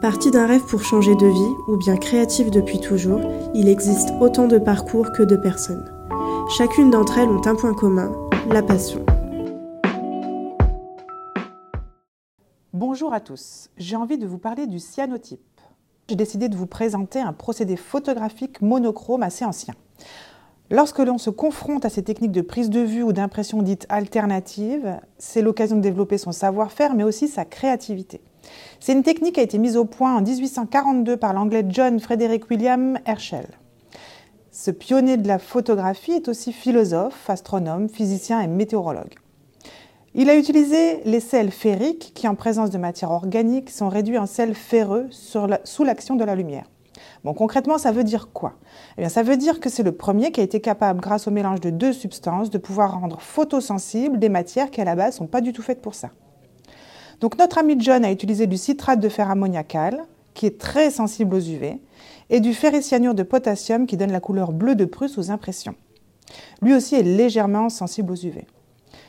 Parti d'un rêve pour changer de vie, ou bien créatif depuis toujours, il existe autant de parcours que de personnes. Chacune d'entre elles ont un point commun, la passion. Bonjour à tous, j'ai envie de vous parler du cyanotype. J'ai décidé de vous présenter un procédé photographique monochrome assez ancien. Lorsque l'on se confronte à ces techniques de prise de vue ou d'impression dites alternatives, c'est l'occasion de développer son savoir-faire, mais aussi sa créativité. C'est une technique qui a été mise au point en 1842 par l'anglais John Frederick William Herschel. Ce pionnier de la photographie est aussi philosophe, astronome, physicien et météorologue. Il a utilisé les sels ferriques qui, en présence de matière organique, sont réduits en sels ferreux sous l'action de la lumière. Bon, concrètement, ça veut dire quoi? Eh bien, Ça veut dire que c'est le premier qui a été capable, grâce au mélange de deux substances, de pouvoir rendre photosensibles des matières qui, à la base, ne sont pas du tout faites pour ça. Donc, notre ami John a utilisé du citrate de fer ammoniacal, qui est très sensible aux UV, et du ferricyanure de potassium, qui donne la couleur bleue de Prusse aux impressions. Lui aussi est légèrement sensible aux UV.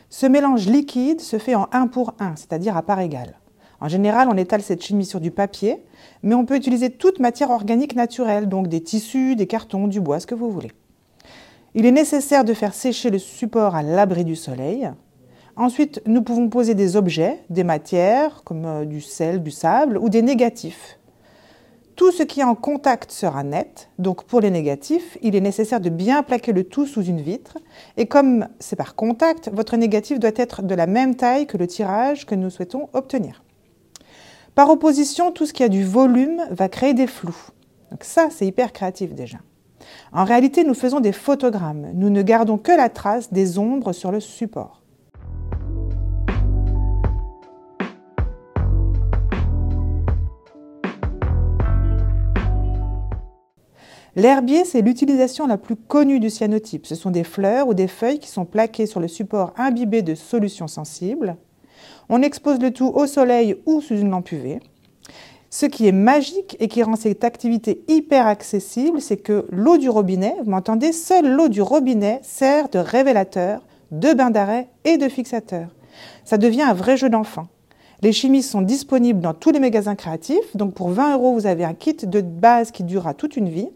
Ce mélange liquide se fait en 1 pour 1, c'est-à-dire à part égale. En général, on étale cette chimie sur du papier, mais on peut utiliser toute matière organique naturelle, donc des tissus, des cartons, du bois, ce que vous voulez. Il est nécessaire de faire sécher le support à l'abri du soleil. Ensuite, nous pouvons poser des objets, des matières comme euh, du sel, du sable ou des négatifs. Tout ce qui est en contact sera net, donc pour les négatifs, il est nécessaire de bien plaquer le tout sous une vitre. Et comme c'est par contact, votre négatif doit être de la même taille que le tirage que nous souhaitons obtenir. Par opposition, tout ce qui a du volume va créer des flous. Donc ça, c'est hyper créatif déjà. En réalité, nous faisons des photogrammes. Nous ne gardons que la trace des ombres sur le support. L'herbier, c'est l'utilisation la plus connue du cyanotype. Ce sont des fleurs ou des feuilles qui sont plaquées sur le support imbibé de solutions sensibles. On expose le tout au soleil ou sous une lampe UV. Ce qui est magique et qui rend cette activité hyper accessible, c'est que l'eau du robinet, vous m'entendez, seule l'eau du robinet sert de révélateur, de bain d'arrêt et de fixateur. Ça devient un vrai jeu d'enfant. Les chimies sont disponibles dans tous les magasins créatifs, donc pour 20 euros, vous avez un kit de base qui durera toute une vie.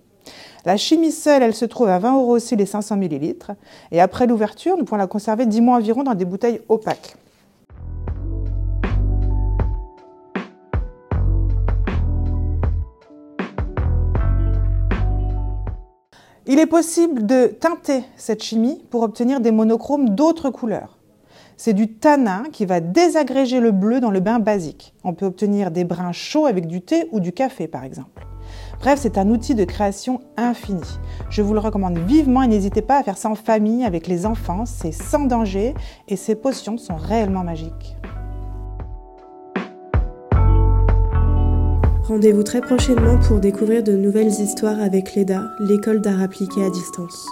La chimie seule, elle se trouve à 20 euros aussi les 500 ml. Et après l'ouverture, nous pouvons la conserver 10 mois environ dans des bouteilles opaques. Il est possible de teinter cette chimie pour obtenir des monochromes d'autres couleurs. C'est du tanin qui va désagréger le bleu dans le bain basique. On peut obtenir des brins chauds avec du thé ou du café par exemple. Bref, c'est un outil de création infini. Je vous le recommande vivement et n'hésitez pas à faire ça en famille avec les enfants, c'est sans danger et ces potions sont réellement magiques. Rendez-vous très prochainement pour découvrir de nouvelles histoires avec l'EDA, l'école d'art appliqué à distance.